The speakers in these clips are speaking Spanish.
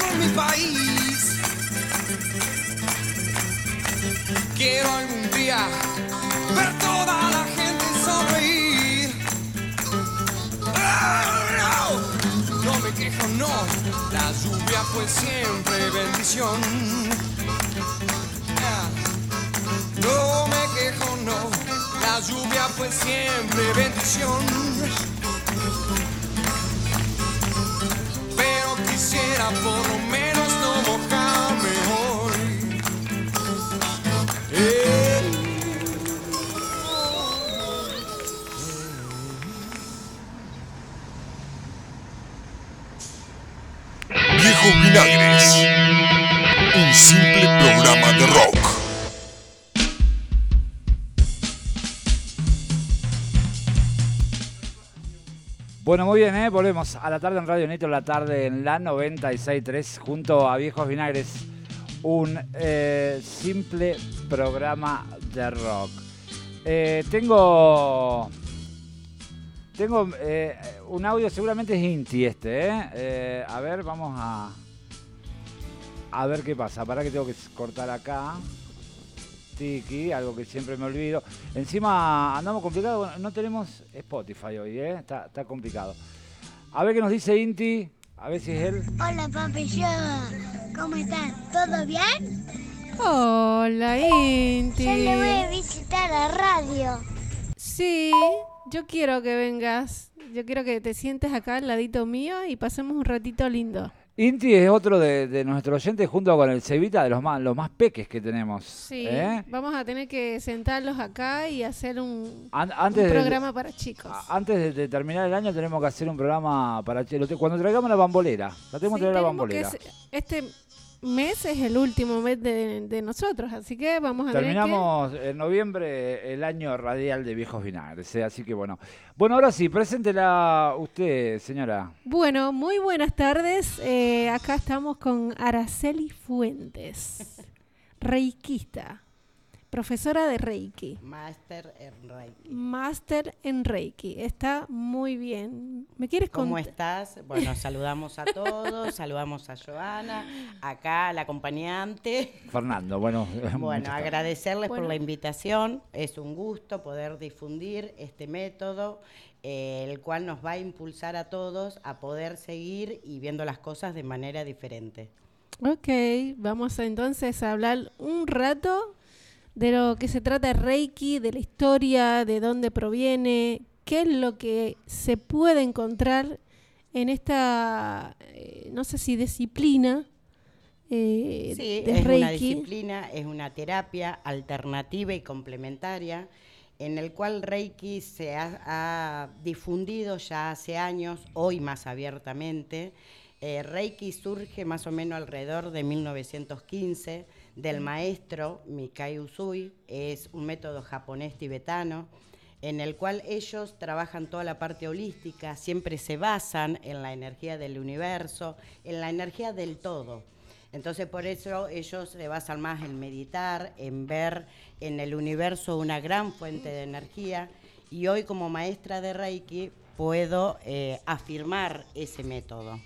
en mi país. Quiero algún día ver toda la gente sonreír. No, no me quejo, no, la lluvia fue siempre bendición. No me quejo, no, la lluvia fue siempre bendición. Por lo menos Bueno, muy bien, ¿eh? volvemos a la tarde en Radio Nitro, la tarde en la 96.3, junto a Viejos Vinagres, un eh, simple programa de rock. Eh, tengo tengo eh, un audio, seguramente es Inti este. Eh, a ver, vamos a, a ver qué pasa. Para que tengo que cortar acá. Tiki, algo que siempre me olvido. Encima andamos complicados, bueno, no tenemos Spotify hoy, ¿eh? está, está complicado. A ver qué nos dice Inti, a ver si es él. Hola papi, yo, ¿cómo están? ¿Todo bien? Hola, Inti. Yo le voy a visitar a radio. Sí, yo quiero que vengas. Yo quiero que te sientes acá al ladito mío y pasemos un ratito lindo. Inti es otro de, de nuestros oyentes junto con el Cevita, de los más, los más peques que tenemos. Sí, ¿eh? vamos a tener que sentarlos acá y hacer un, An- un antes de- programa para chicos. Antes de, de terminar el año tenemos que hacer un programa para te- cuando traigamos la bambolera. La tenemos Sí, que traer la bambolera. es- este mes es el último mes de, de nosotros, así que vamos a Terminamos en noviembre el año radial de Viejos Vinagres, ¿eh? así que bueno. Bueno, ahora sí, preséntela usted, señora. Bueno, muy buenas tardes. Eh, acá estamos con Araceli Fuentes, reikista, profesora de Reiki. Máster en Reiki. Máster en Reiki. Está muy bien. ¿Me quieres ¿Cómo contar? estás? Bueno, saludamos a todos, saludamos a Joana, acá al acompañante. Fernando, bueno. Bueno, agradecerles Bueno. por la invitación. Es un gusto poder difundir este método, eh, el cual nos va a impulsar a todos a poder seguir y viendo las cosas de manera diferente. Ok, vamos a entonces a hablar un rato de lo que se trata de Reiki, de la historia, de dónde proviene, qué es lo que se puede encontrar en esta, eh, no sé si disciplina eh, Sí, de es una disciplina, es una terapia alternativa y complementaria en el cual Reiki se ha, ha difundido ya hace años, hoy más abiertamente. Eh, Reiki surge más o menos alrededor de 1915 del maestro Mikai Usui, es un método japonés tibetano en el cual ellos trabajan toda la parte holística, siempre se basan en la energía del universo, en la energía del todo. Entonces por eso ellos se basan más en meditar, en ver en el universo una gran fuente de energía y hoy como maestra de Reiki puedo eh, afirmar ese método.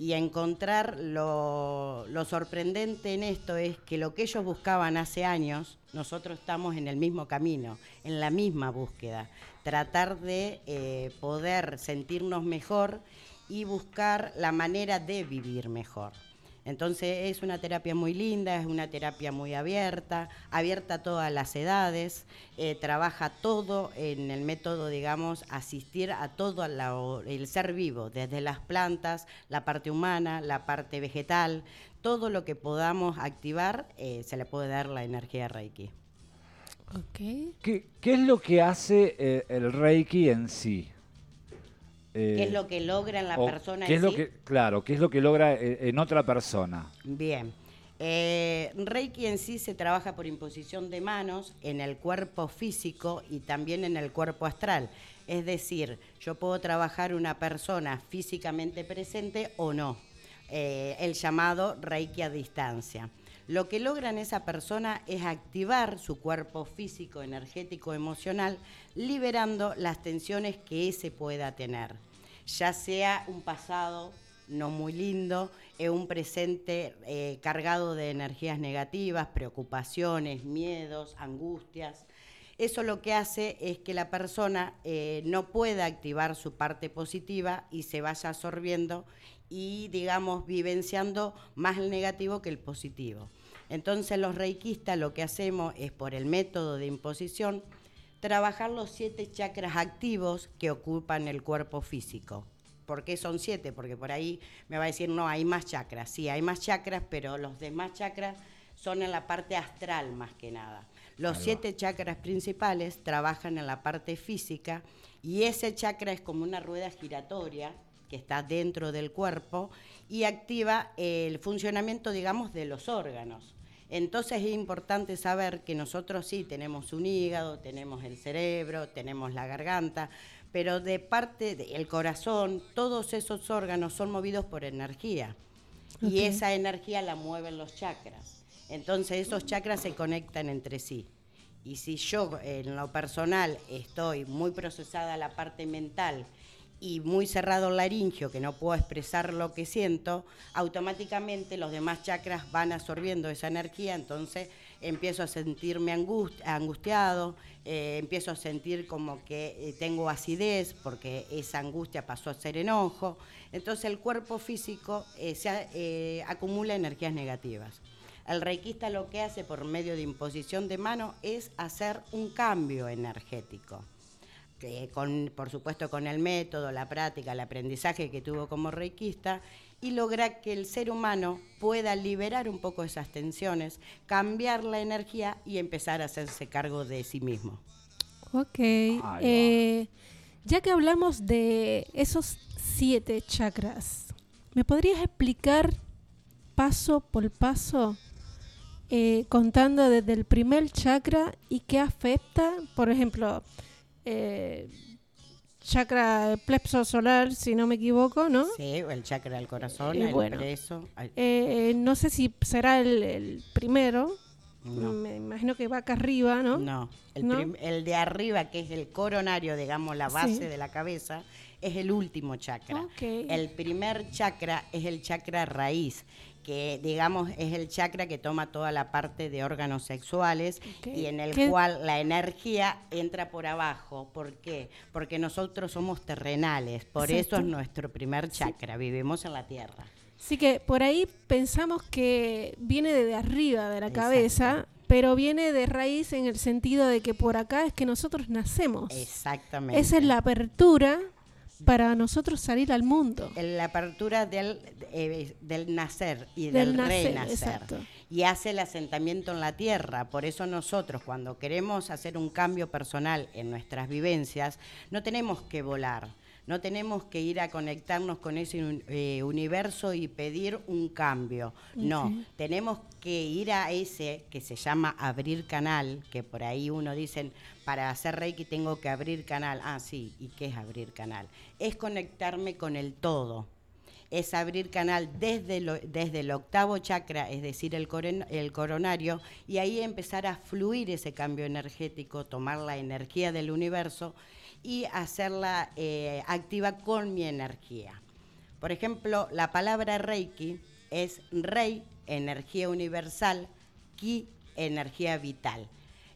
Y encontrar lo, lo sorprendente en esto es que lo que ellos buscaban hace años, nosotros estamos en el mismo camino, en la misma búsqueda. Tratar de eh, poder sentirnos mejor y buscar la manera de vivir mejor. Entonces es una terapia muy linda, es una terapia muy abierta, abierta a todas las edades, eh, trabaja todo en el método, digamos, asistir a todo la- el ser vivo, desde las plantas, la parte humana, la parte vegetal, todo lo que podamos activar, eh, se le puede dar la energía Reiki. Ok. ¿Qué, qué es lo que hace eh, el Reiki en sí? ¿Qué Eh, es lo que logra en la persona ¿qué en es lo sí? que, Claro, ¿qué es lo que logra eh, en otra persona? Bien. Eh, Reiki en sí se trabaja por imposición de manos en el cuerpo físico y también en el cuerpo astral. Es decir, yo puedo trabajar una persona físicamente presente o no. Eh, el llamado Reiki a distancia. Lo que logra en esa persona es activar su cuerpo físico, energético, emocional, liberando las tensiones que ese pueda tener, ya sea un pasado no muy lindo, es un presente eh, cargado de energías negativas, preocupaciones, miedos, angustias. Eso lo que hace es que la persona eh, no pueda activar su parte positiva y se vaya absorbiendo y, digamos, vivenciando más el negativo que el positivo. Entonces los reikistas lo que hacemos es por el método de imposición trabajar los siete chakras activos que ocupan el cuerpo físico. ¿Por qué son siete? Porque por ahí me va a decir, no, hay más chakras. Sí, hay más chakras, pero los demás chakras son en la parte astral más que nada. Los siete chakras principales trabajan en la parte física y ese chakra es como una rueda giratoria que está dentro del cuerpo y activa el funcionamiento, digamos, de los órganos. Entonces es importante saber que nosotros sí tenemos un hígado, tenemos el cerebro, tenemos la garganta, pero de parte del corazón, todos esos órganos son movidos por energía y esa energía la mueven los chakras. Entonces esos chakras se conectan entre sí. Y si yo en lo personal estoy muy procesada la parte mental y muy cerrado el laringio, que no puedo expresar lo que siento, automáticamente los demás chakras van absorbiendo esa energía, entonces empiezo a sentirme angustiado, eh, empiezo a sentir como que eh, tengo acidez, porque esa angustia pasó a ser enojo, entonces el cuerpo físico eh, se, acumula energías negativas. El reikista lo que hace por medio de imposición de mano es hacer un cambio energético. Con, por supuesto con el método, la práctica, el aprendizaje que tuvo como reikista, y logra que el ser humano pueda liberar un poco esas tensiones, cambiar la energía y empezar a hacerse cargo de sí mismo. Ok. Eh, ya que hablamos de esos siete chakras, ¿me podrías explicar paso por paso eh, contando desde el primer chakra y qué afecta, por ejemplo, eh, chakra plexo solar, si no me equivoco, ¿no? Sí, el chakra del corazón, eh, el eh, no sé si será el, primero. Me imagino que va acá arriba, ¿no? No, el, de arriba, que es el coronario, digamos, la base de la cabeza, es el último chakra. El primer chakra es el chakra raíz, que digamos es el chakra que toma toda la parte de órganos sexuales y en el cual la energía entra por abajo. ¿Por qué? Porque nosotros somos terrenales, por eso es nuestro primer chakra, vivimos en la tierra. Sí que por ahí pensamos que viene de arriba de la cabeza, pero viene de raíz en el sentido de que por acá es que nosotros nacemos. Exactamente. Esa es la apertura para nosotros salir al mundo. La apertura del, eh, del nacer y del, renacer. Y hace el asentamiento en la tierra. Por eso nosotros cuando queremos hacer un cambio personal en nuestras vivencias, no tenemos que volar. No tenemos que ir a conectarnos con ese eh, universo y pedir un cambio. No, tenemos que ir a ese que se llama abrir canal, que por ahí uno dice, para hacer Reiki tengo que abrir canal. Ah, sí, ¿y qué es abrir canal? Es conectarme con el todo es abrir canal desde, desde el octavo chakra, es decir, el, el, coronario, y ahí empezar a fluir ese cambio energético, tomar la energía del universo y hacerla eh, activa con mi energía. Por ejemplo, la palabra Reiki es Rei, energía universal, Ki, energía vital.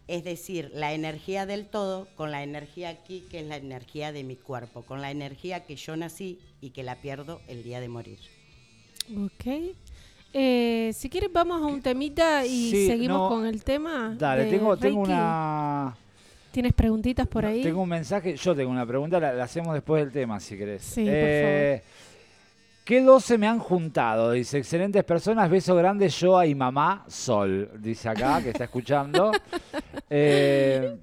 Es decir, la energía del todo con la energía Ki, que es la energía de mi cuerpo, con la energía que yo nací y que la pierdo el día de morir. Ok. Eh, si quieres vamos a un temita y seguimos con el tema. Dale, tengo, tengo una ¿Tienes preguntitas por ahí? Tengo un mensaje, yo tengo una pregunta, la, hacemos después del tema, si querés. Sí, por eh, favor. ¿Qué dos se me han juntado? Dice, excelentes personas, beso grande yo y mamá Sol, dice acá, que está escuchando. Eh,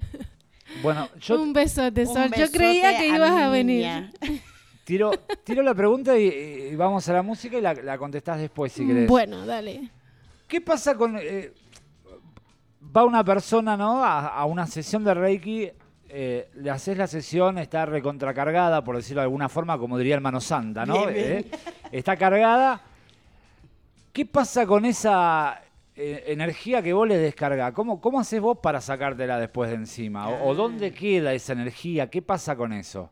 bueno, yo... Un besote, Sol. Yo creía que ibas a, venir. Tiro, tiro la pregunta y, vamos a la música y la, contestás después, si querés. Bueno, dale. ¿Qué pasa con... Eh, va una persona, ¿no? A, una sesión de Reiki, eh, le haces la sesión, está recontracargada, por decirlo de alguna forma, como diría el Mano Santa, ¿no? Eh, está cargada. ¿Qué pasa con esa eh, energía que vos le descargás, ¿cómo, ¿cómo haces vos para sacártela después de encima? ¿O, o dónde queda esa energía? ¿Qué pasa con eso?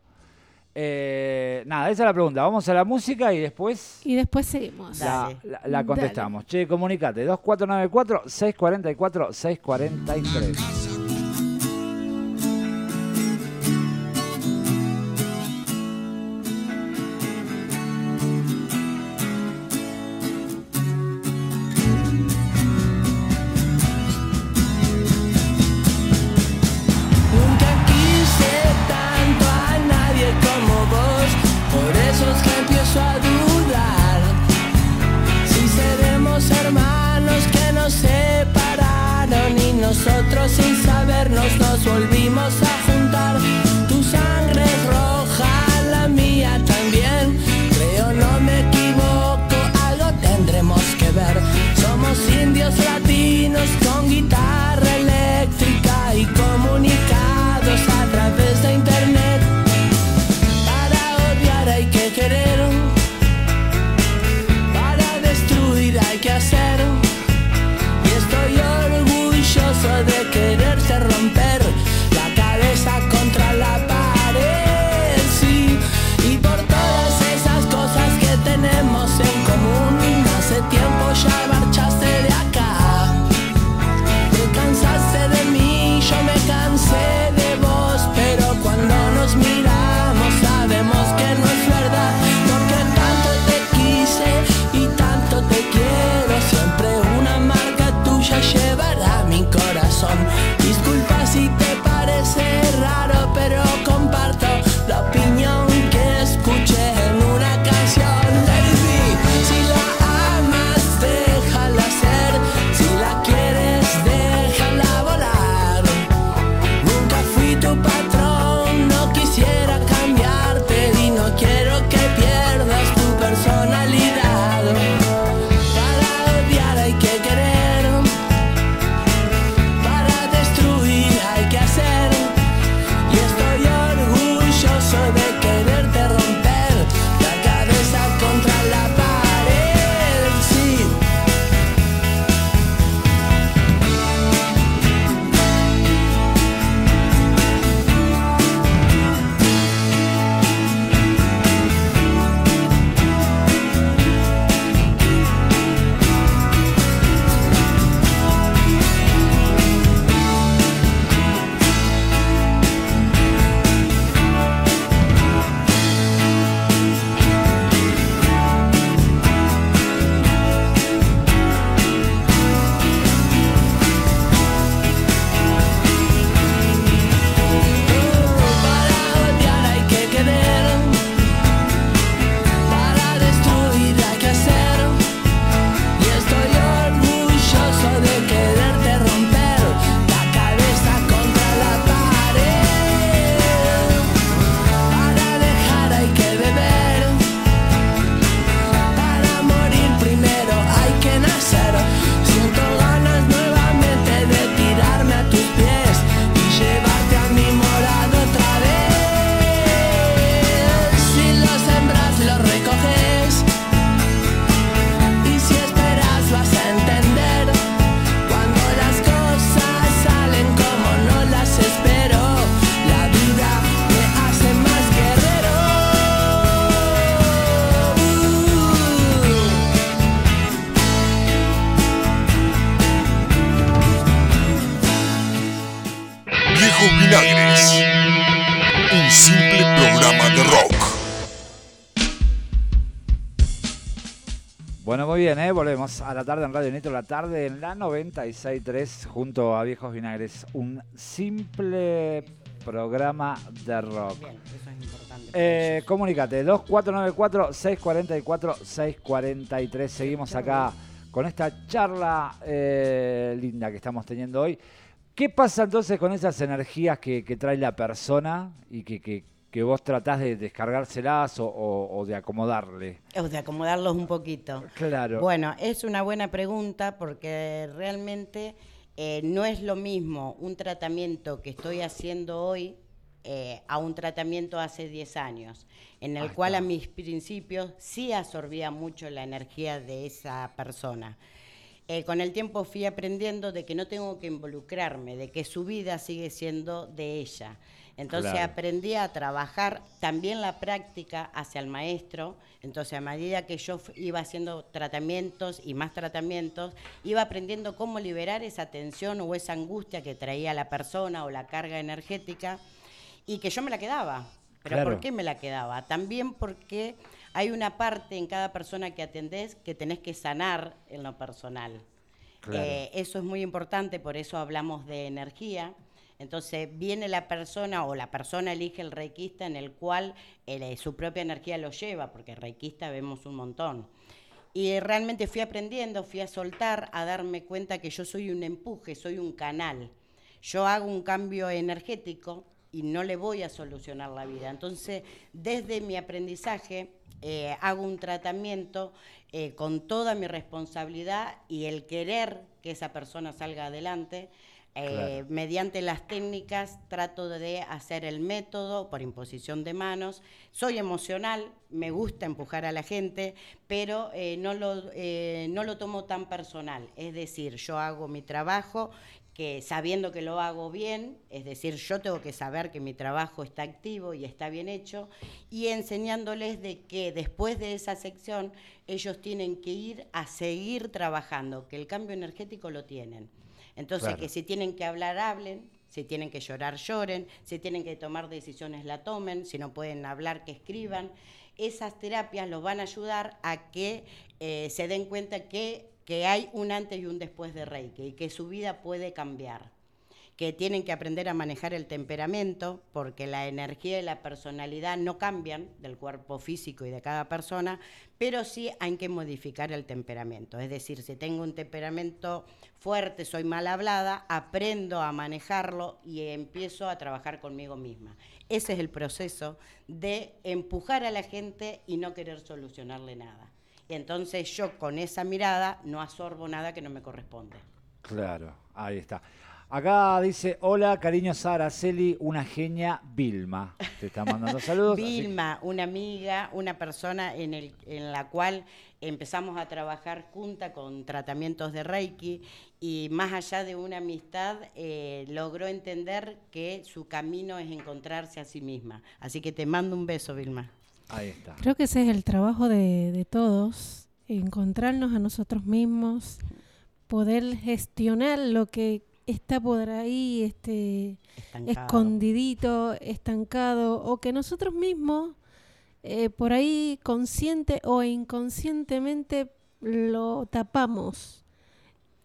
Eh, nada, esa es la pregunta. Vamos a la música y después Y después seguimos. la, Dale. la- la Dale. contestamos. Che, comunicate. 2494-644-643. Bien, ¿eh? volvemos a la tarde en Radio Nitro, la tarde en la 96.3 junto a Viejos Vinagres. Un simple programa de rock. Bien, eso es importante. Eh, comunícate, 2494-644-643. Seguimos acá con esta charla eh, linda que estamos teniendo hoy. ¿Qué pasa entonces con esas energías que, que trae la persona y que, que- que vos tratás de descargárselas o, o- o de acomodarle? O de acomodarlos un poquito. Claro. Bueno, es una buena pregunta porque realmente eh, no es lo mismo un tratamiento que estoy haciendo hoy eh, a un tratamiento hace 10 años, en el cual a mis principios sí absorbía mucho la energía de esa persona. eh, con el tiempo fui aprendiendo de que no tengo que involucrarme, de que su vida sigue siendo de ella. Entonces Claro. aprendí a trabajar también la práctica hacia el maestro. Entonces a medida que yo iba haciendo tratamientos y más tratamientos, iba aprendiendo cómo liberar esa tensión o esa angustia que traía la persona o la carga energética y que yo me la quedaba. ¿Pero Claro. por qué me la quedaba? También porque hay una parte en cada persona que atendés que tenés que sanar en lo personal. Claro. Eh, eso es muy importante, por eso hablamos de energía. Entonces viene la persona o la persona elige el reikista en el cual eh, su propia energía lo lleva, porque reikista vemos un montón. Y realmente fui aprendiendo, fui a soltar, a darme cuenta que yo soy un empuje, soy un canal. Yo hago un cambio energético y no le voy a solucionar la vida. Entonces, desde mi aprendizaje, eh, hago un tratamiento eh, con toda mi responsabilidad y el querer que esa persona salga adelante. Eh, mediante las técnicas trato de hacer el método por imposición de manos. Soy emocional, me gusta empujar a la gente, pero eh, no, lo, eh, no lo tomo tan personal. Es decir, yo hago mi trabajo que sabiendo que lo hago bien, es decir, yo tengo que saber que mi trabajo está activo y está bien hecho, y enseñándoles de que después de esa sección ellos tienen que ir a seguir trabajando, que el cambio energético lo tienen. Entonces, Claro. que si tienen que hablar, hablen, si tienen que llorar, lloren, si tienen que tomar decisiones, la tomen, si no pueden hablar, que escriban. Esas terapias los van a ayudar a que eh, se den cuenta que, que hay un antes y un después de Reiki y que su vida puede cambiar que tienen que aprender a manejar el temperamento, porque la energía y la personalidad no cambian del cuerpo físico y de cada persona, pero sí hay que modificar el temperamento. Es decir, si tengo un temperamento fuerte, soy mal hablada, aprendo a manejarlo y empiezo a trabajar conmigo misma. Ese es el proceso de empujar a la gente y no querer solucionarle nada. Entonces yo con esa mirada no absorbo nada que no me corresponde. Claro, ahí está. Acá dice, hola, cariños a Araceli, una genia, Vilma. Te está mandando saludos. así- Vilma, una amiga, una persona en, el, en la cual empezamos a trabajar junta con tratamientos de Reiki y más allá de una amistad eh, logró entender que su camino es encontrarse a sí misma. Así que te mando un beso, Vilma. Ahí está. Creo que ese es el trabajo de, de todos, encontrarnos a nosotros mismos, poder gestionar lo que está por ahí este, Estancado. escondidito, estancado, o que nosotros mismos, eh, por ahí consciente o inconscientemente, lo tapamos.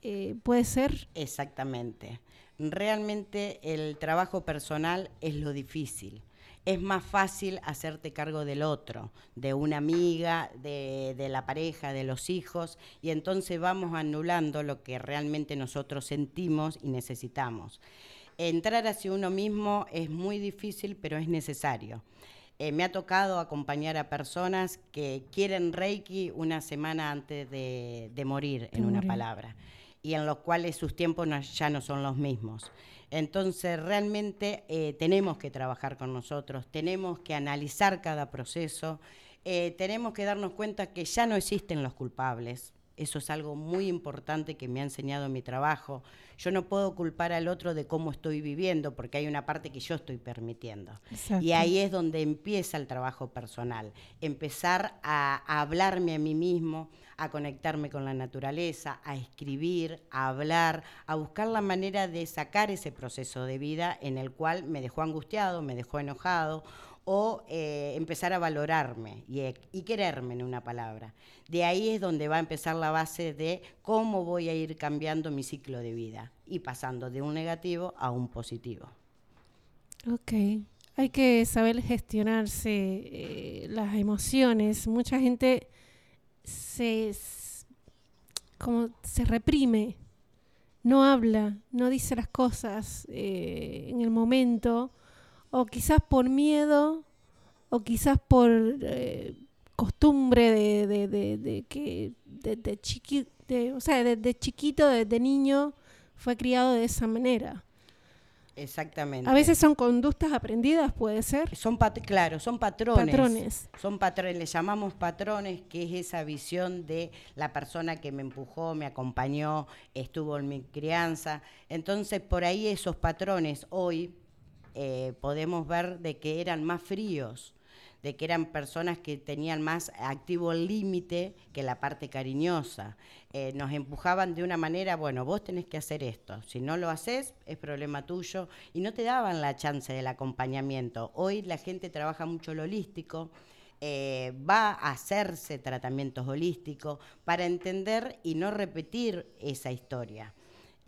Eh, puede ser Exactamente. Realmente el trabajo personal es lo difícil. Es más fácil hacerte cargo del otro, de una amiga, de, de la pareja, de los hijos, y entonces vamos anulando lo que realmente nosotros sentimos y necesitamos. Entrar hacia uno mismo es muy difícil, pero es necesario. Eh, me ha tocado acompañar a personas que quieren Reiki una semana antes de, de morir, De en una palabra, y en los cuales sus tiempos ya no son los mismos. Entonces, realmente eh, tenemos que trabajar con nosotros, tenemos que analizar cada proceso, eh, tenemos que darnos cuenta que ya no existen los culpables. Eso es algo muy importante que me ha enseñado mi trabajo. Yo no puedo culpar al otro de cómo estoy viviendo, porque hay una parte que yo estoy permitiendo. Exacto. Y ahí es donde empieza el trabajo personal. Empezar a, a hablarme a mí mismo, a conectarme con la naturaleza, a escribir, a hablar, a buscar la manera de sacar ese proceso de vida en el cual me dejó angustiado, me dejó enojado o eh, empezar a valorarme y, e- y quererme en una palabra. De ahí es donde va a empezar la base de cómo voy a ir cambiando mi ciclo de vida y pasando de un negativo a un positivo. Ok. Hay que saber gestionarse eh, las emociones. Mucha gente se, como se reprime, no habla, no dice las cosas eh, en el momento, o quizás por miedo, o quizás por eh, costumbre de, de, de- de que desde chiqui, de- o sea, desde chiquito, desde niño, fue criado de esa manera. Exactamente. A veces son conductas aprendidas, puede ser. Son pat- claro, son patrones. Patrones. Son patrones, le llamamos patrones, que es esa visión de la persona que me empujó, me acompañó, estuvo en mi crianza. Entonces, por ahí esos patrones hoy eh, podemos ver de que eran más fríos, de que eran personas que tenían más activo el límite que la parte cariñosa. Eh, nos empujaban de una manera, bueno, vos tenés que hacer esto, si no lo haces es problema tuyo, y no te daban la chance del acompañamiento. Hoy la gente trabaja mucho lo holístico, eh, va a hacerse tratamientos holísticos para entender y no repetir esa historia.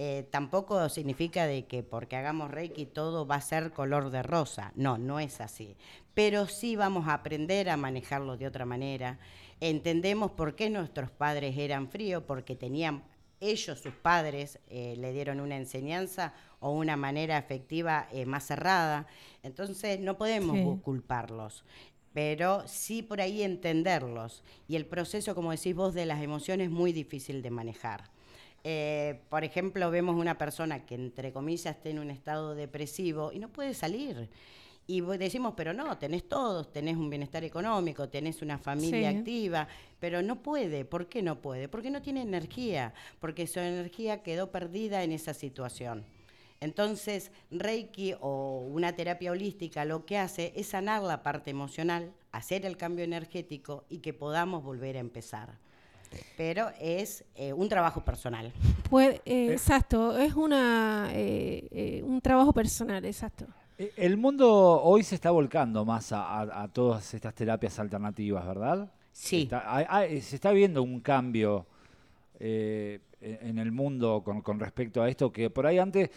Eh, tampoco significa de que porque hagamos Reiki todo va a ser color de rosa. No, no es así. Pero sí vamos a aprender a manejarlo de otra manera. Entendemos por qué nuestros padres eran fríos, porque tenían ellos, sus padres, eh, le dieron una enseñanza o una manera afectiva eh, más cerrada. Entonces no podemos Sí. culparlos pero sí por ahí entenderlos. Y el proceso, como decís vos, de las emociones es muy difícil de manejar. Eh, por ejemplo, vemos una persona que, entre comillas, está en un estado depresivo y no puede salir. Y decimos, pero no, tenés todos, tenés un bienestar económico, tenés una familia Sí. activa, pero no puede. ¿Por qué no puede? Porque no tiene energía, porque su energía quedó perdida en esa situación. Entonces, Reiki o una terapia holística lo que hace es sanar la parte emocional, hacer el cambio energético y que podamos volver a empezar. Pero es eh, un trabajo personal. Puede- eh, Exacto, es una eh, eh, un trabajo personal, exacto. Eh, El mundo hoy se está volcando más a, a- a todas estas terapias alternativas, ¿verdad? Sí. Está- hay- se está viendo un cambio eh, en en el mundo con, con respecto a esto, que por ahí antes,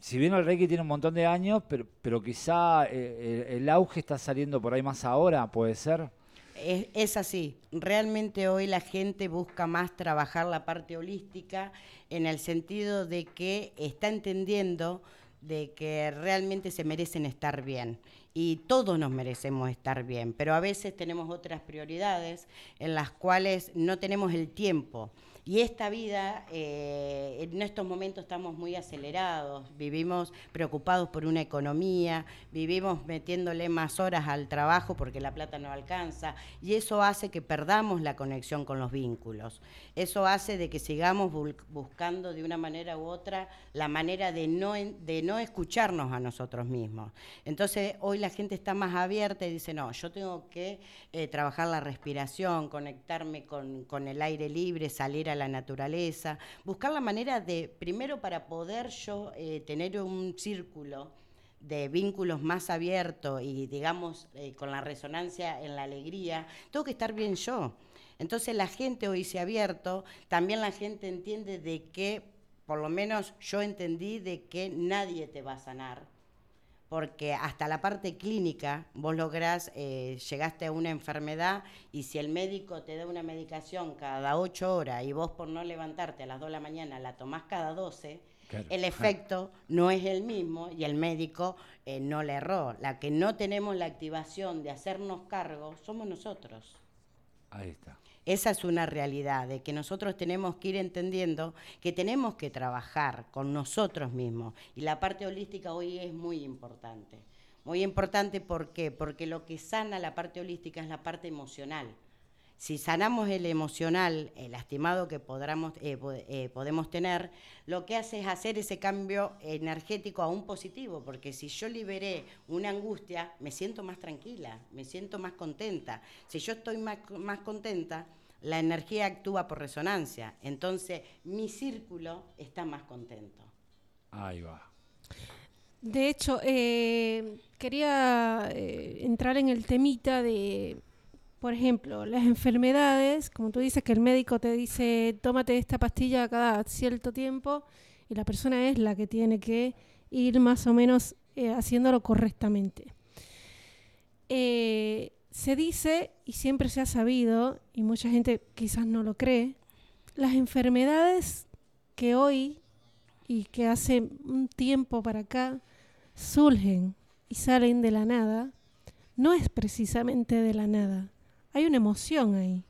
si bien el Reiki tiene un montón de años, pero, pero quizá eh, el, el auge está saliendo por ahí más ahora, puede ser. Es, así. Realmente hoy la gente busca más trabajar la parte holística en el sentido de que está entendiendo de que realmente se merecen estar bien. Y todos nos merecemos estar bien, pero a veces tenemos otras prioridades en las cuales no tenemos el tiempo. Y esta vida, eh, en estos momentos estamos muy acelerados, vivimos preocupados por una economía, vivimos metiéndole más horas al trabajo porque la plata no alcanza, y eso hace que perdamos la conexión con los vínculos. Eso hace de que sigamos buscando de una manera u otra la manera de no, de no escucharnos a nosotros mismos. Entonces hoy la gente está más abierta y dice, no, yo tengo que eh, trabajar la respiración, conectarme con, con el aire libre, salir a la naturaleza, buscar la manera de, primero para poder yo eh, tener un círculo de vínculos más abiertos y digamos eh, con la resonancia en la alegría, tengo que estar bien yo. Entonces la gente hoy se ha abierto, también la gente entiende de que, por lo menos yo entendí de que nadie te va a sanar, porque hasta la parte clínica vos lográs, eh, llegaste a una enfermedad y si el médico te da una medicación cada ocho horas y vos por no levantarte a las 2 de la mañana la tomás cada 12, Claro. el efecto no es el mismo y el médico eh, no le erró. La que no tenemos la activación de hacernos cargo somos nosotros. Ahí está. Esa es una realidad, de que nosotros tenemos que ir entendiendo que tenemos que trabajar con nosotros mismos. Y la parte holística hoy es muy importante. Muy importante, ¿por qué? Porque lo que sana la parte holística es la parte emocional. Si sanamos el emocional, el lastimado que podamos, eh, eh, podemos tener, lo que hace es hacer ese cambio energético a un positivo, porque si yo liberé una angustia, me siento más tranquila, me siento más contenta. Si yo estoy más, más contenta, la energía actúa por resonancia, entonces mi círculo está más contento. Ahí va. De hecho, eh, quería eh, entrar en el temita de, por ejemplo, las enfermedades, como tú dices que el médico te dice, tómate esta pastilla cada cierto tiempo, y la persona es la que tiene que ir más o menos eh, haciéndolo correctamente. Eh, se dice, y siempre se ha sabido, y mucha gente quizás no lo cree, las enfermedades que hoy y que hace un tiempo para acá surgen y salen de la nada, no es precisamente de la nada. Hay una emoción ahí.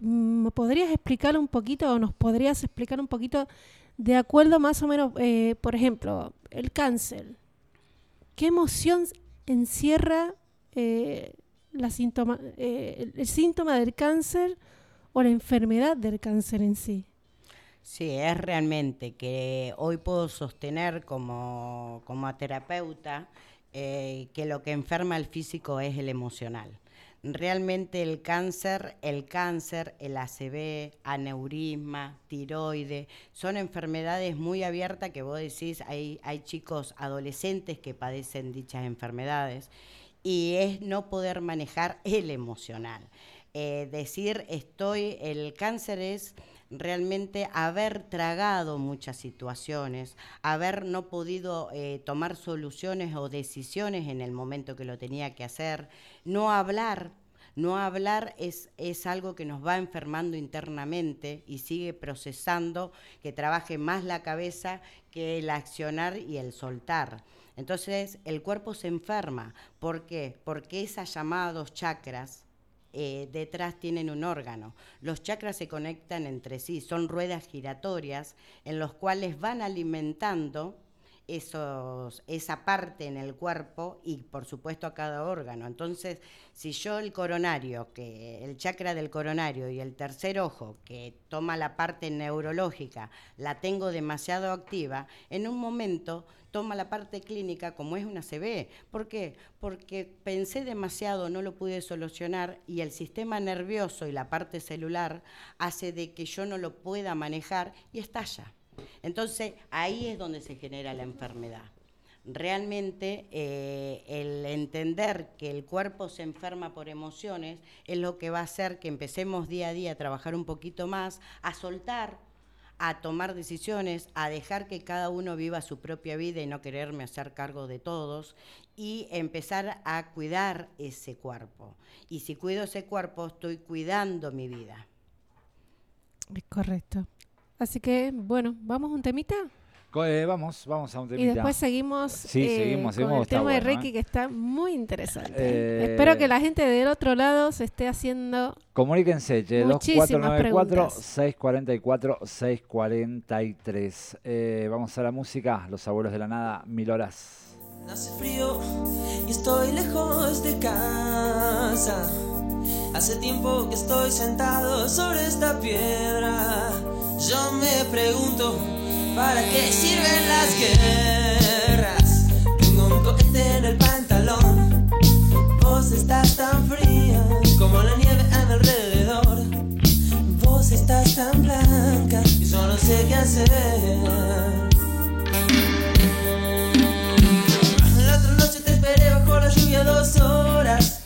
¿Me podrías explicar un poquito o nos podrías explicar un poquito de acuerdo más o menos, eh, por ejemplo, el cáncer. ¿Qué emoción encierra eh, eh, el, síntoma del cáncer o la enfermedad del cáncer en sí? Sí, es realmente que hoy puedo sostener como, como terapeuta que lo que enferma el físico es el emocional. Realmente el cáncer, el cáncer, el ACV, aneurisma, tiroide, son enfermedades muy abiertas que vos decís, hay, hay chicos adolescentes que padecen dichas enfermedades y es no poder manejar el emocional. Eh, decir estoy, el cáncer es realmente haber tragado muchas situaciones, haber no podido eh, tomar soluciones o decisiones en el momento que lo tenía que hacer, no hablar. No hablar es, es algo que nos va enfermando internamente y sigue procesando que trabaje más la cabeza que el accionar y el soltar. Entonces el cuerpo se enferma. ¿Por qué? Porque esos llamados chakras, eh, detrás tienen un órgano. Los chakras se conectan entre sí, son ruedas giratorias en los cuales van alimentando esos, esa parte en el cuerpo y por supuesto a cada órgano. Entonces, si yo el coronario, que el chakra del coronario y el tercer ojo, que toma la parte neurológica, la tengo demasiado activa, en un momento toma la parte clínica como es una CB. ¿Por qué? Porque pensé demasiado, no lo pude solucionar y el sistema nervioso y la parte celular hace de que yo no lo pueda manejar y estalla. Entonces ahí es donde se genera la enfermedad. Realmente eh, el entender que el cuerpo se enferma por emociones es lo que va a hacer que empecemos día a día a trabajar un poquito más, a soltar, a tomar decisiones, a dejar que cada uno viva su propia vida y no quererme hacer cargo de todos y empezar a cuidar ese cuerpo. Y si cuido ese cuerpo, estoy cuidando mi vida. Es correcto. Así que, bueno, ¿vamos a un temita? Eh, vamos, vamos a un Y temita. después seguimos, Sí, eh, seguimos, con seguimos, el tema de Reiki ¿eh? que está muy interesante. Eh, Espero que la gente del otro lado se esté haciendo Comuníquense, che, Muchísimas 2494-644-643. Eh, vamos a la música, Los Abuelos de la Nada, Mil Horas. Hace frío y estoy lejos de casa. Hace tiempo que estoy sentado sobre esta piedra. Yo me pregunto, ¿para qué sirven las guerras? Tengo un cohete en el pantalón. Vos estás tan fría como la nieve a mi alrededor. Vos estás tan blanca y yo no sé qué hacer. La otra noche te esperé bajo la lluvia dos horas,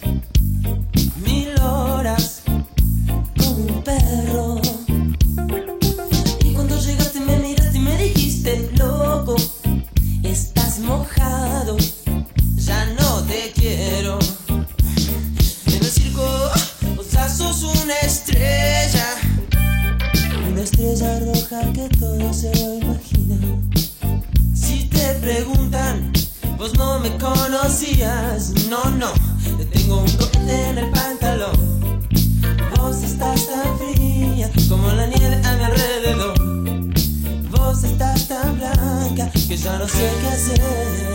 se imagina. Si te preguntan, vos no me conocías. No, no, te tengo un cohete en el pantalón. Vos estás tan fría como la nieve a mi alrededor. Vos estás tan blanca que ya no sé qué hacer.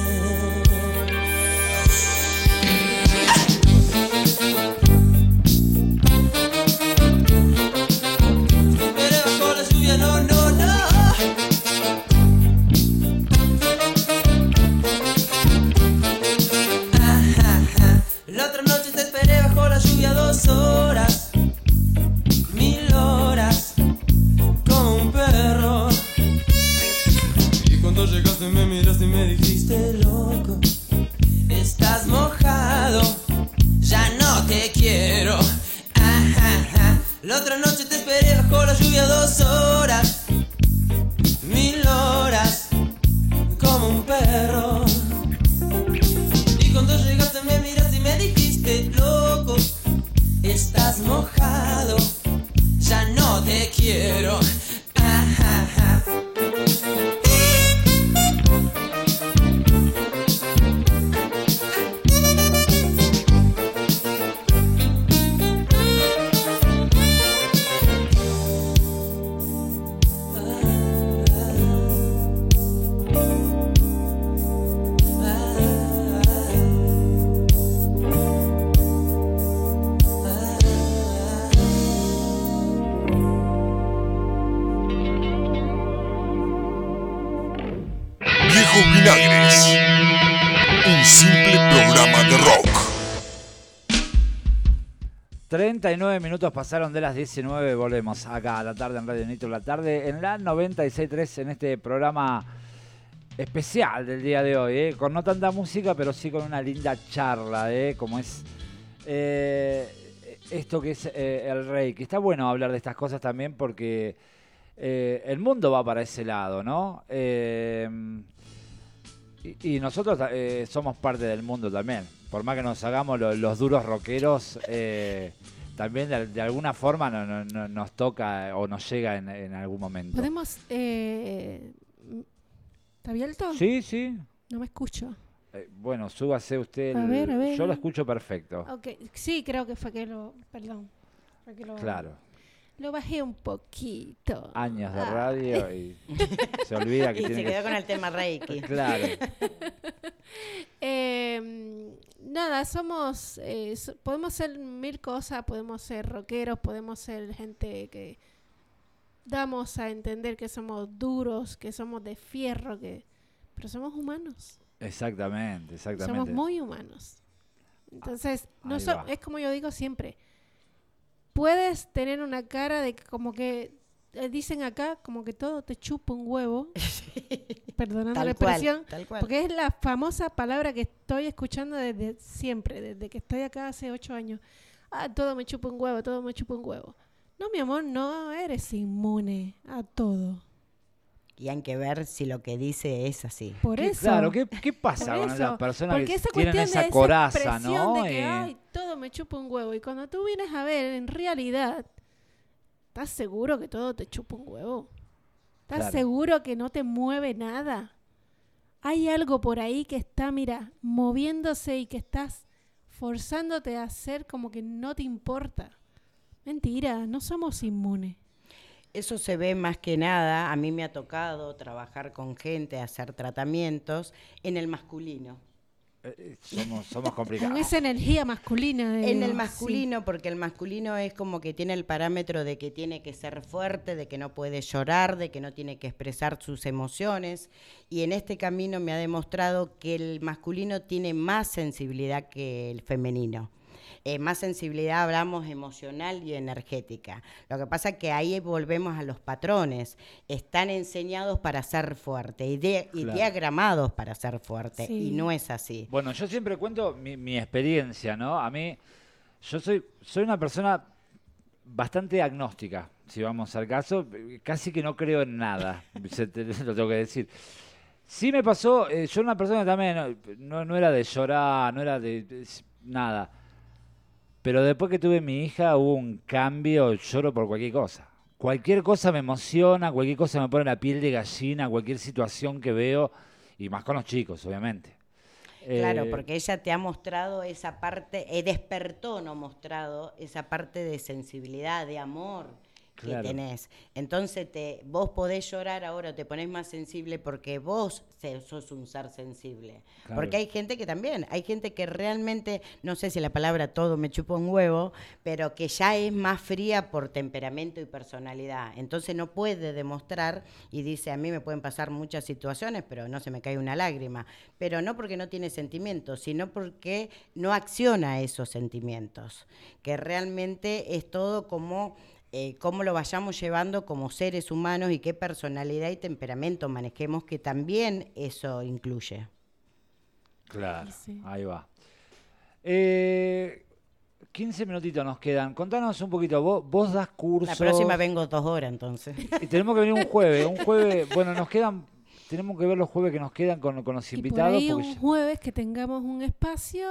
39 minutos pasaron de las 19, volvemos acá a la tarde en Radio Nitro la tarde, en la 96.3 en este programa especial del día de hoy, ¿eh? con no tanta música, pero sí con una linda charla, ¿eh? como es eh, esto que es eh, el rey, que está bueno hablar de estas cosas también porque el mundo va para ese lado, ¿no? Y, nosotros somos parte del mundo también. Por más que nos hagamos lo- los duros rockeros, también de, de alguna forma no- no- no- nos toca o nos llega en, en algún momento. ¿Podemos... Eh, ¿Está abierto? Sí, sí. No me escucho. Eh, bueno, súbase usted. A el- ver, a ver. Yo lo escucho perfecto. Ok, sí, creo que fue que lo... Perdón. Fue que lo, Claro. Lo bajé un poquito. Años de Ah. radio y se olvida que Y se tiene quedó que... con el tema Reiki. Claro. Eh, nada, somos, eh, so- podemos ser mil cosas, podemos ser rockeros, podemos ser gente que damos a entender que somos duros, que somos de fierro, que pero somos humanos, Exactamente, exactamente. somos muy humanos. Entonces, no Ahí so- es como yo digo siempre, puedes tener una cara de como que eh, dicen acá como que todo te chupa un huevo, perdonando la Tal cual, expresión, tal cual. porque es la famosa palabra que estoy escuchando desde siempre, desde que estoy acá hace ocho años. Ah, todo me chupa un huevo, todo me chupa un huevo. No, mi amor, no eres inmune a todo. Y hay que ver si lo que dice es así. Por ¿Qué- eso. Claro, ¿qué, qué pasa con las personas que esa tienen esa de coraza, expresión ¿no? de que, Y- ay, todo me chupa un huevo. Y cuando tú vienes a ver, en realidad, ¿estás seguro que todo te chupa un huevo? ¿Estás Claro. seguro que no te mueve nada? Hay algo por ahí que está, mira, moviéndose y que estás forzándote a hacer como que no te importa. Mentira, no somos inmunes. Eso se ve más que nada, a mí me ha tocado trabajar con gente, hacer tratamientos en el masculino. Somos, somos Con complicados. esa energía masculina. de- En el sí. masculino, porque el masculino es como que tiene el parámetro de que tiene que ser fuerte, de que no puede llorar, de que no tiene que expresar sus emociones. Y en este camino me ha demostrado que el masculino tiene más sensibilidad que el femenino. Eh, más sensibilidad hablamos emocional y energética. Lo que pasa es que ahí volvemos a los patrones. Están enseñados para ser fuerte y, de- y Claro. diagramados para ser fuerte. Sí. Y no es así. Bueno, yo siempre cuento mi, mi experiencia, ¿no? A mí, yo soy, soy una persona bastante agnóstica, si vamos al caso. Casi que no creo en nada, se te- lo tengo que decir. Sí me pasó, eh, yo era una persona también no, no era de llorar, no era de, de- nada. Pero después que tuve mi hija hubo un cambio, lloro por cualquier cosa. Cualquier cosa me emociona, cualquier cosa me pone la piel de gallina, cualquier situación que veo, y más con los chicos, obviamente. Claro, Eh, porque ella te ha mostrado esa parte, eh, despertó, no mostrado, esa parte de sensibilidad, de amor Claro. que tenés. Entonces te, vos podés llorar ahora, te ponés más sensible porque vos sos un ser sensible. Claro. Porque hay gente que también, hay gente que realmente, no sé si la palabra todo me chupa un huevo, pero que ya es más fría por temperamento y personalidad. Entonces no puede demostrar y dice, a mí me pueden pasar muchas situaciones, pero no se me cae una lágrima. Pero no porque no tiene sentimientos, sino porque no acciona esos sentimientos. Que realmente es todo como eh, cómo lo vayamos llevando como seres humanos y qué personalidad y temperamento manejemos, que también eso incluye. Claro, Sí. ahí va. Eh, 15 minutitos nos quedan. Contanos un poquito, vos, vos das cursos. La próxima vengo dos horas entonces. Y tenemos que venir un jueves. Un jueves, bueno, nos quedan. Tenemos que ver los jueves que nos quedan con, con los Y por invitados. ahí porque un ya- jueves que tengamos un espacio,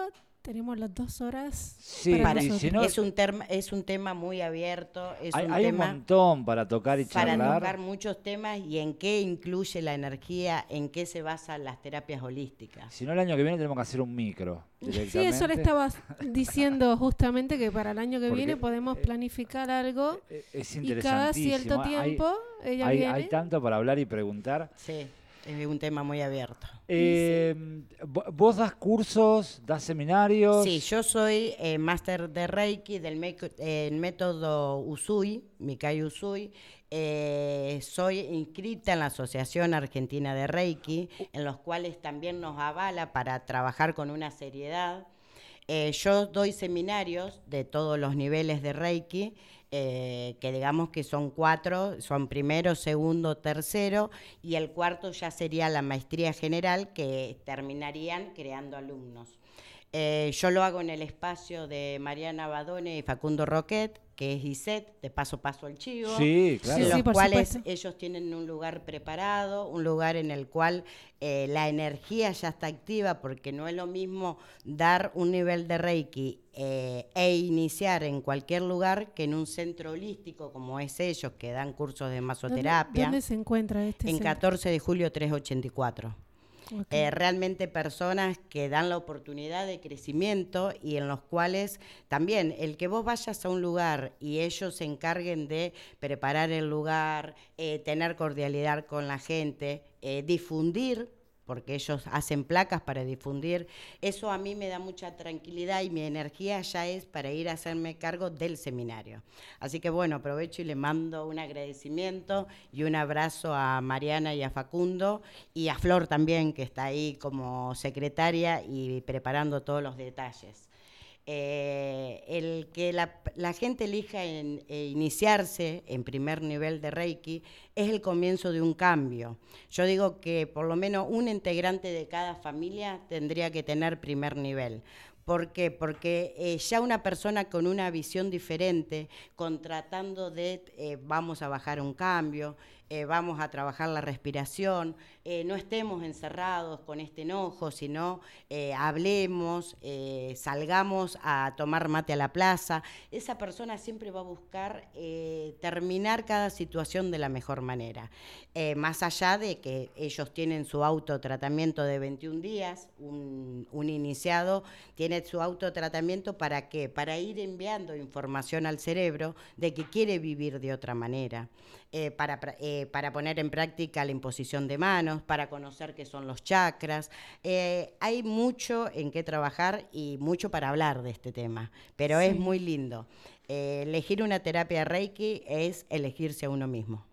tenemos las dos horas Sí, para Para- y si no, es, un es un tema muy abierto, es hay, un hay un tema montón para tocar y para charlar. tocar muchos temas y en qué incluye la energía, en qué se basan las terapias holísticas. Si no, el año que viene tenemos que hacer un micro. Sí, eso le estaba diciendo justamente que para el año que Porque, viene podemos eh, planificar algo Eh, Es y cada cierto interesantísimo. Hay- tiempo ella hay, viene. hay tanto para hablar y preguntar. Sí, es un tema muy abierto. Eh, vo- ¿Vos das cursos, das seminarios? Sí, yo soy eh, máster de Reiki del eh, método Usui, Mikai Usui. Soy inscrita en la Asociación Argentina de Reiki, en los cuales también nos avala para trabajar con una seriedad. Yo doy seminarios de todos los niveles de Reiki, eh, que digamos que son cuatro, son primero, segundo, tercero, y el cuarto ya sería la maestría general, que terminarían creando alumnos. Eh, yo lo hago en el espacio de Mariana Badone y Facundo Roquet, que es ISET, de paso paso el chivo. Sí, claro. Sí, los por cuales supuesto. ellos tienen un lugar preparado, un lugar en el cual eh, la energía ya está activa, porque no es lo mismo dar un nivel de Reiki eh, e iniciar en cualquier lugar que en un centro holístico como es ellos, que dan cursos de ¿Dónde, masoterapia, dónde se encuentra este en centro? 14 de julio 384 Eh, realmente personas que dan la oportunidad de crecimiento y en los cuales también el que vos vayas a un lugar y ellos se encarguen de preparar el lugar, eh, tener cordialidad con la gente, eh, difundir porque ellos hacen placas para difundir, eso a mí me da mucha tranquilidad y mi energía ya es para ir a hacerme cargo del seminario. Así que bueno, aprovecho y le mando un agradecimiento y un abrazo a Mariana y a Facundo y a Flor también, que está ahí como secretaria y preparando todos los detalles. Eh, el que la, gente elija en- eh, iniciarse en primer nivel de Reiki es el comienzo de un cambio. Yo digo que por lo menos un integrante de cada familia tendría que tener primer nivel. ¿Por qué? Porque eh, ya una persona con una visión diferente, con tratando de vamos a bajar un cambio, eh, vamos a trabajar la respiración, eh, no estemos encerrados con este enojo, sino eh, hablemos, salgamos a tomar mate a la plaza. Esa persona siempre va a buscar terminar cada situación de la mejor manera. Más allá de que ellos tienen su autotratamiento de 21 días, un, un iniciado tiene su autotratamiento para qué? Para ir enviando información al cerebro de que quiere vivir de otra manera, eh, para, eh, para poner en práctica la imposición de manos, para conocer qué son los chakras. Eh, hay mucho en qué trabajar y mucho para hablar de este tema, pero es muy lindo. Eh, elegir una terapia Reiki es elegirse a uno mismo.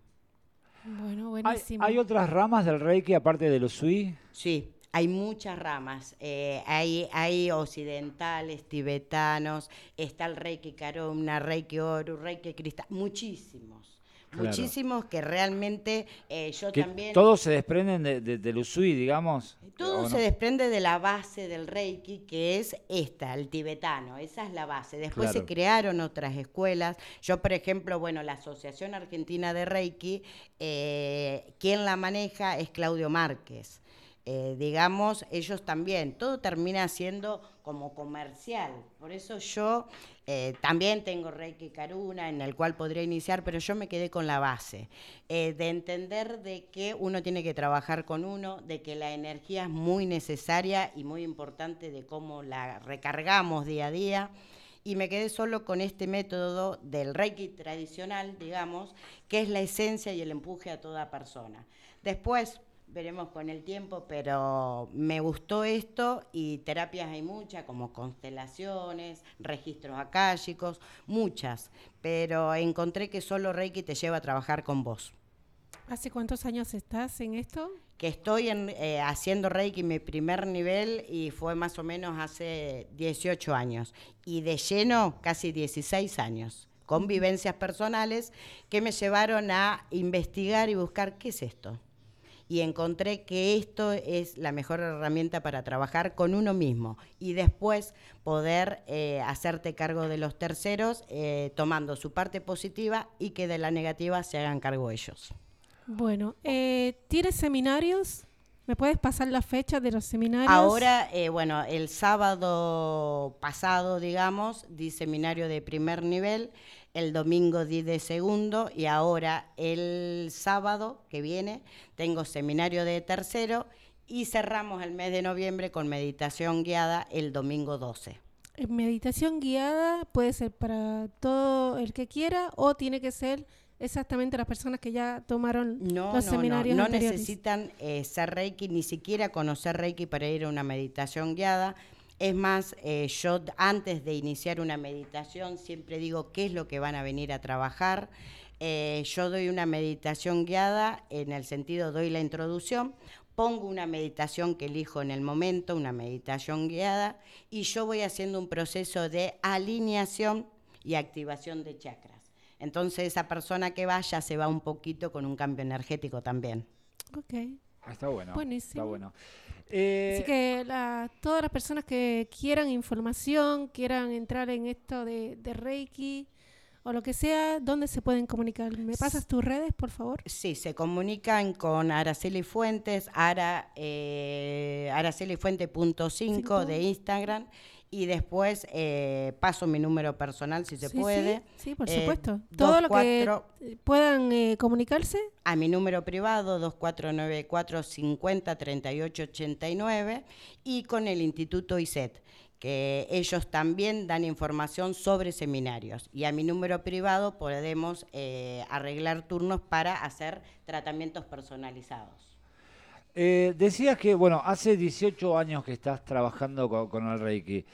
Bueno, ¿Hay, buenísimo. hay otras ramas del Reiki aparte de los Sui? Sí, hay muchas ramas. Eh, hay, hay occidentales, tibetanos, está el Reiki Karuna, Reiki Oru, Reiki Cristal, muchísimos. Claro. Muchísimos que realmente eh, yo Que también... todos se desprenden de, de, del Usui, digamos. Todo ¿o se desprende de la base del Reiki, que es esta, el tibetano. Esa es la base. Después Claro. se crearon otras escuelas. Yo, por ejemplo, bueno, la Asociación Argentina de Reiki, eh, quien la maneja es Claudio Márquez. Eh, digamos, ellos también, todo termina siendo como comercial. Por eso yo eh, también tengo Reiki Karuna, en el cual podría iniciar, pero yo me quedé con la base, eh, de entender de que uno tiene que trabajar con uno, de que la energía es muy necesaria y muy importante de cómo la recargamos día a día. Y me quedé solo con este método del Reiki tradicional, digamos, que es la esencia y el empuje a toda persona. Después, veremos con el tiempo, pero me gustó esto y terapias hay muchas, como constelaciones, registros akáshicos, muchas, pero encontré que solo Reiki te lleva a trabajar con vos. ¿Hace cuántos años estás en esto? Que estoy en, eh, haciendo Reiki mi primer nivel y fue más o menos hace 18 años y de lleno casi 16 años con vivencias personales que me llevaron a investigar y buscar qué es esto y encontré que esto es la mejor herramienta para trabajar con uno mismo y después poder eh, hacerte cargo de los terceros eh, tomando su parte positiva y que de la negativa se hagan cargo ellos. Bueno, eh, ¿tienes seminarios? ¿Me puedes pasar la fecha de los seminarios? Ahora, eh, bueno, el sábado pasado, digamos, di seminario de primer nivel, el domingo di de segundo y ahora el sábado que viene tengo seminario de tercero y cerramos el mes de noviembre con meditación guiada el domingo 12. Eh, Meditación guiada puede ser para todo el que quiera o tiene que ser exactamente las personas que ya tomaron No, los no, seminarios no, no necesitan eh, ser Reiki, ni siquiera conocer Reiki para ir a una meditación guiada. Es más, eh, yo antes de iniciar una meditación siempre digo qué es lo que van a venir a trabajar. Eh, yo doy una meditación guiada en el sentido, doy la introducción, pongo una meditación que elijo en el momento, una meditación guiada, y yo voy haciendo un proceso de alineación y activación de chakras. Entonces esa persona que vaya se va un poquito con un cambio energético también. Ok. Ah, Está bueno. Buenísimo. Está bueno. Eh, Así que la- todas las personas que quieran información, quieran entrar en esto de, de Reiki o lo que sea, ¿dónde se pueden comunicar? ¿Me pasas tus redes, por favor? Sí, se comunican con Araceli Fuentes, ara, eh, aracelifuente.5 Cinco. de Instagram y después eh, paso mi número personal si se Sí, puede. Sí, sí, por Eh, supuesto. Todo lo que 24 puedan eh, comunicarse. a mi número privado 2494 50 38 89 y con el Instituto ISET que ellos también dan información sobre seminarios y a mi número privado podemos eh, arreglar turnos para hacer tratamientos personalizados. Eh, decías que, bueno, hace 18 años que estás trabajando con, el Reiki.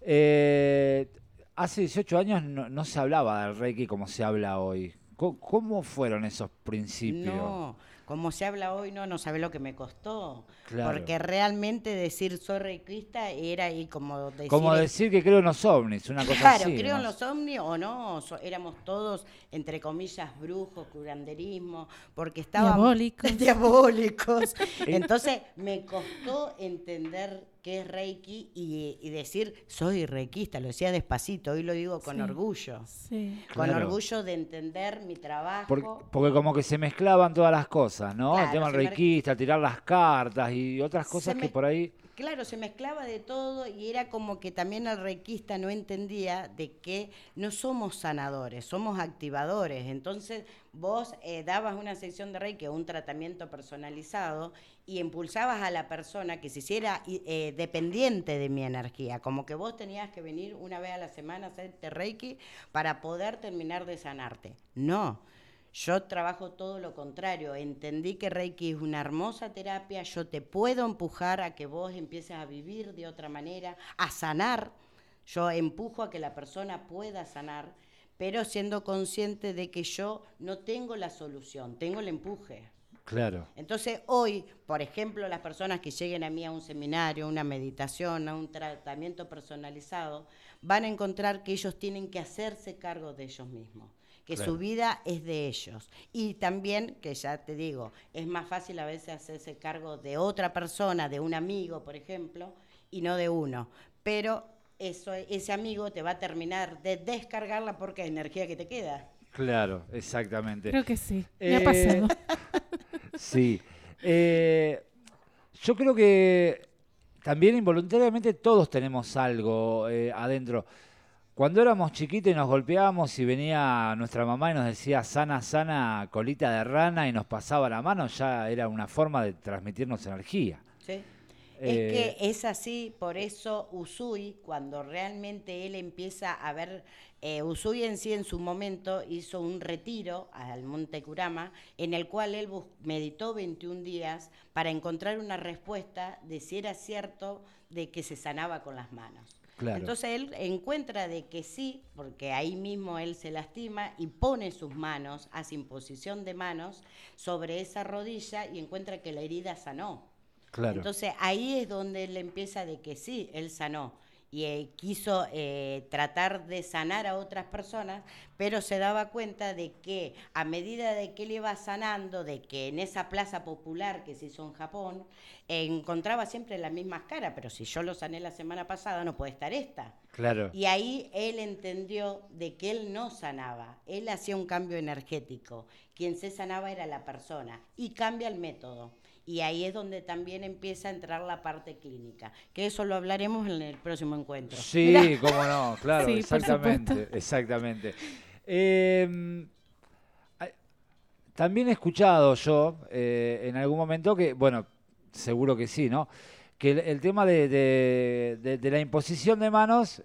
Eh, hace 18 años no, no se hablaba del Reiki como se habla hoy. Co- ¿Cómo, fueron esos principios? No, como se habla hoy, no, no sabe lo que me costó. Claro. Porque realmente decir soy reikista era ahí como decir... Como decir que creo en los ovnis, una cosa Claro, así. creo en los ovnis o no, so- éramos todos, entre comillas, brujos, curanderismo, porque estaban Diabólicos. diabólicos. Entonces me costó entender qué es Reiki y, y decir soy reikista, lo decía despacito, hoy lo digo con Sí. orgullo. Sí. Con Claro. orgullo de entender mi trabajo. Porque, porque como que se mezclaban todas las cosas, ¿no? el tema reikista, tirar las cartas y otras cosas que me- por ahí... Claro, se mezclaba de todo y era como que también el reikista no entendía de que no somos sanadores, somos activadores. Entonces vos eh, dabas una sección de reiki o un tratamiento personalizado y impulsabas a la persona que se hiciera eh, dependiente de mi energía, como que vos tenías que venir una vez a la semana a hacerte reiki para poder terminar de sanarte. No. Yo trabajo todo lo contrario. Entendí que Reiki es una hermosa terapia. Yo te puedo empujar a que vos empieces a vivir de otra manera, a sanar. Yo empujo a que la persona pueda sanar, pero siendo consciente de que yo no tengo la solución, tengo el empuje. Claro. Entonces hoy, por ejemplo, las personas que lleguen a mí a un seminario, a una meditación, a un tratamiento personalizado, van a encontrar que ellos tienen que hacerse cargo de ellos mismos, que Claro. su vida es de ellos. Y también, que ya te digo, es más fácil a veces hacerse cargo de otra persona, de un amigo, por ejemplo, y no de uno. Pero eso, ese amigo te va a terminar de descargar la porca de energía que te queda. Claro, exactamente. Creo que sí. Me ha Eh, pasado. Sí. Eh, yo creo que también involuntariamente todos tenemos algo eh, adentro. Cuando éramos chiquitos y nos golpeábamos y venía nuestra mamá y nos decía sana, sana, colita de rana y nos pasaba la mano, ya era una forma de transmitirnos energía. ¿sí? Eh, Es que es así, por eso Usui, cuando realmente él empieza a ver, eh, Usui en sí en su momento hizo un retiro al Monte Kurama, en el cual él meditó 21 días para encontrar una respuesta de si era cierto de que se sanaba con las manos. Claro. Entonces él encuentra de que sí, porque ahí mismo él se lastima y pone sus manos, hace imposición de manos sobre esa rodilla y encuentra que la herida sanó. Claro. Entonces ahí es donde él empieza de que sí, él sanó y eh, quiso eh, tratar de sanar a otras personas, pero se daba cuenta de que a medida de que él iba sanando, de que en esa plaza popular que se hizo en Japón, encontraba siempre las mismas caras, pero si yo lo sané la semana pasada, no puede estar esta. Claro. Y ahí él entendió de que él no sanaba, él hacía un cambio energético. Quien se sanaba era la persona y cambia el método. Y ahí es donde también empieza a entrar la parte clínica, que eso lo hablaremos en el próximo encuentro. Sí, cómo no, claro, Sí, exactamente, exactamente. Eh, ay, también he escuchado yo eh, en algún momento que, bueno, seguro que sí, ¿no? Que el, el tema de, de- de- de la imposición de manos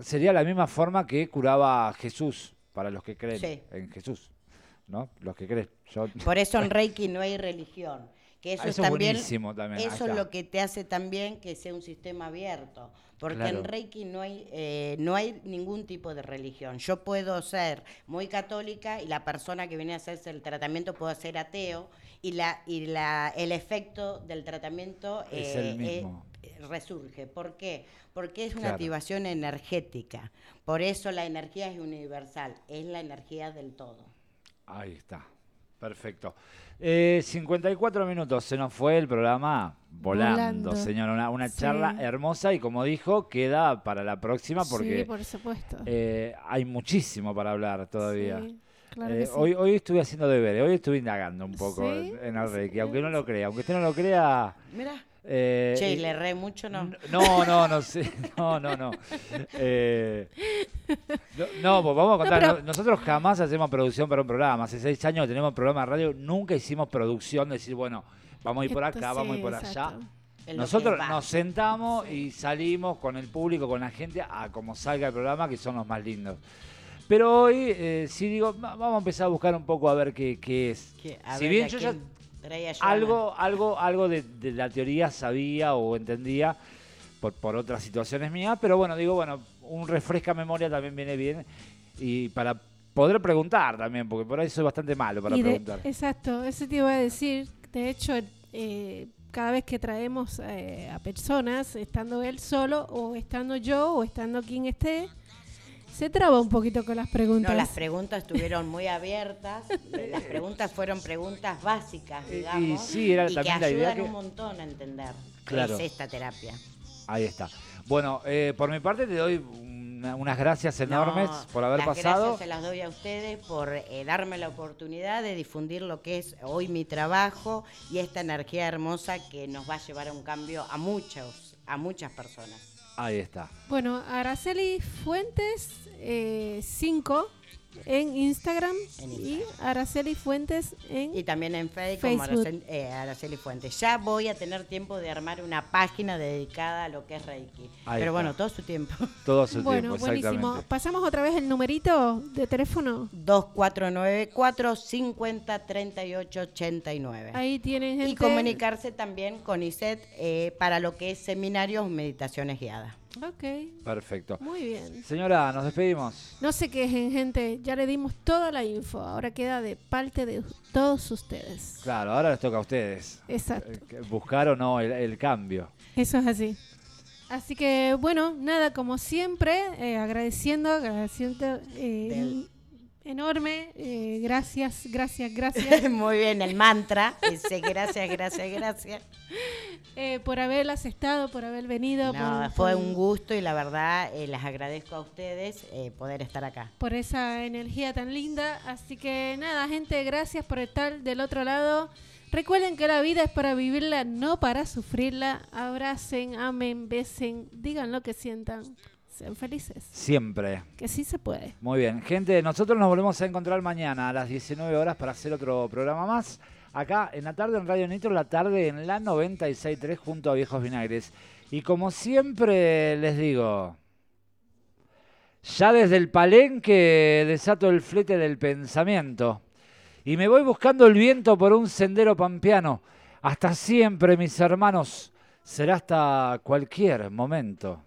sería la misma forma que curaba Jesús, para los que creen Sí. en Jesús, ¿no? Los que creen. Yo, Por eso en Reiki no hay religión. Que eso, Ah, es eso es también, Eso es lo que te hace también que sea un sistema abierto. Porque Claro. en Reiki no hay, eh, no hay ningún tipo de religión. Yo puedo ser muy católica y la persona que viene a hacerse el tratamiento puede ser ateo y, la, y la, el efecto del tratamiento Es eh, el mismo. eh, resurge. ¿Por qué? Porque es una Claro. activación energética. Por eso la energía es universal, es la energía del todo. Ahí está. Perfecto. Eh, 54 minutos, se nos fue el programa volando, Volando. señor. Una, una Sí. charla hermosa y como dijo, queda para la próxima porque Sí, por supuesto. eh, hay muchísimo para hablar todavía. Sí, claro Eh, que sí. hoy, hoy estuve haciendo deberes, hoy estuve indagando un poco ¿Sí? en, el ¿Sí? Reiki, aunque no lo crea, aunque usted no lo crea. Mira. eh, Che, y- ¿y le erré mucho, ¿no? No, no, no sé. No, no, no. Eh, no, no, pues vamos a contar. pero- Nosotros jamás hacemos producción para un programa. Hace seis años que tenemos programa de radio. Nunca hicimos producción de decir, bueno, vamos a ir por Esto acá, vamos a ir por exacto. allá. Nosotros nos sentamos y salimos con el público, con la gente, a como salga el programa, que son los más lindos. Pero hoy sí sí digo, va- vamos a empezar a buscar un poco a ver qué, qué es. A si ver, bien ¿a yo ya algo, algo, algo de, de la teoría sabía o entendía por, por otras situaciones mías, pero bueno, digo, bueno, un refresca memoria también viene bien y para poder preguntar también, porque por ahí soy bastante malo para Y de- preguntar. exacto, eso te iba a decir. De hecho, eh, cada vez que traemos eh, a personas, estando él solo, o estando yo, o estando quien esté, se traba un poquito con las preguntas. No, las preguntas estuvieron muy abiertas. Las preguntas fueron preguntas básicas, Y- y digamos. sí, era y también que la idea ayudan que- un montón a entender Claro. qué es esta terapia. Ahí está. Bueno, eh, por mi parte te doy una- unas gracias enormes No, por haber las pasado. Gracias se las doy a ustedes por eh, darme la oportunidad de difundir lo que es hoy mi trabajo y esta energía hermosa que nos va a llevar a un cambio a muchos, a muchas personas. Ahí está. Bueno, Araceli Fuentes 5 en Instagram En y. Araceli Fuentes en... Y también en Facebook, como Facebook. Araceli, eh, Araceli Fuentes. Ya voy a tener tiempo de armar una página dedicada a lo que es Reiki. Ahí Pero está. bueno, todo su tiempo. Todo su bueno, tiempo, buenísimo. Pasamos otra vez el numerito de teléfono. 2494-503889. Ahí tienen gente... Y comunicarse también con ISET eh, para lo que es seminarios, meditaciones guiadas. Ok, Perfecto. muy bien. Señora, nos despedimos. No se quejen, gente. Ya le dimos toda la info. Ahora queda de parte de todos ustedes. Claro, ahora les toca a ustedes. Exacto. eh, que buscar o no el, el cambio. Eso es así. Así que, bueno, nada, como siempre, eh, agradeciendo, agradeciendo eh, Del- enorme. eh, gracias, gracias, gracias Muy bien, el mantra. Gracias, gracias, gracias. eh, por haber aceptado, por haber venido. No, por, fue por- un gusto y la verdad eh, les agradezco a ustedes eh, poder estar acá. por esa energía tan linda. Así que nada, gente, gracias por estar del otro lado. Recuerden que la vida es para vivirla, no para sufrirla. Abracen, amen, besen, digan lo que sientan. Sean felices. Siempre. Que sí se puede. Muy bien. Gente, nosotros nos volvemos a encontrar mañana a las 19 horas para hacer otro programa más. Acá en la tarde en Radio Nitro, la tarde en la 96.3 junto a Viejos Vinagres. Y como siempre les digo, ya desde el palenque desato el flete del pensamiento. Y me voy buscando el viento por un sendero pampeano. Hasta siempre, mis hermanos. Será hasta cualquier momento.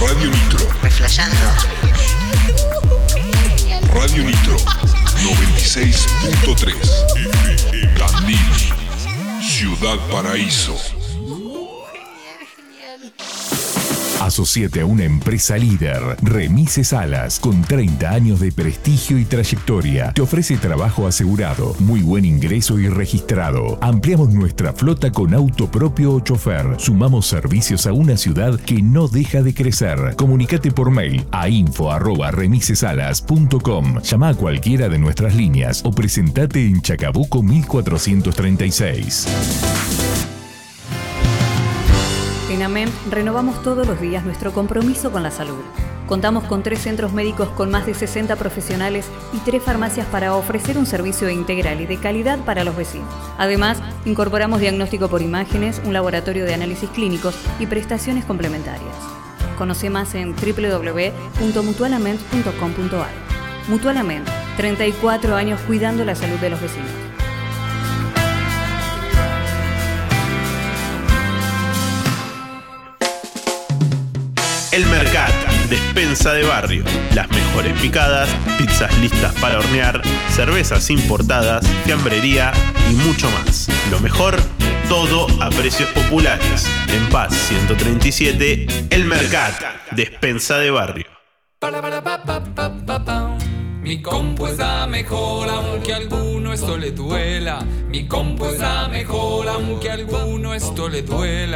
Radio Nitro. reflejando. Radio Nitro. 96.3. Tandil. Ciudad Paraíso. Asociate a una empresa líder, Remises Alas, con 30 años de prestigio y trayectoria. Te ofrece trabajo asegurado, muy buen ingreso y registrado. Ampliamos nuestra flota con auto propio o chofer. Sumamos servicios a una ciudad que no deja de crecer. Comunicate por mail a info@remisesalas.com. Llama a cualquiera de nuestras líneas o presentate en Chacabuco 1436. En AMEM renovamos todos los días nuestro compromiso con la salud. Contamos con tres centros médicos con más de 60 profesionales y tres farmacias para ofrecer un servicio integral y de calidad para los vecinos. Además, incorporamos diagnóstico por imágenes, un laboratorio de análisis clínicos y prestaciones complementarias. Conoce más en www.mutualament.com.ar. Mutualament, 34 años cuidando la salud de los vecinos. El Mercat, despensa de barrio. Las mejores picadas, pizzas listas para hornear, cervezas importadas, fiambrería y mucho más. Lo mejor, todo a precios populares. En Paz 137, El Mercat, despensa de barrio. Mi compu está mejor aunque a alguno esto le duela. Mi compu está mejor aunque a alguno esto le duela.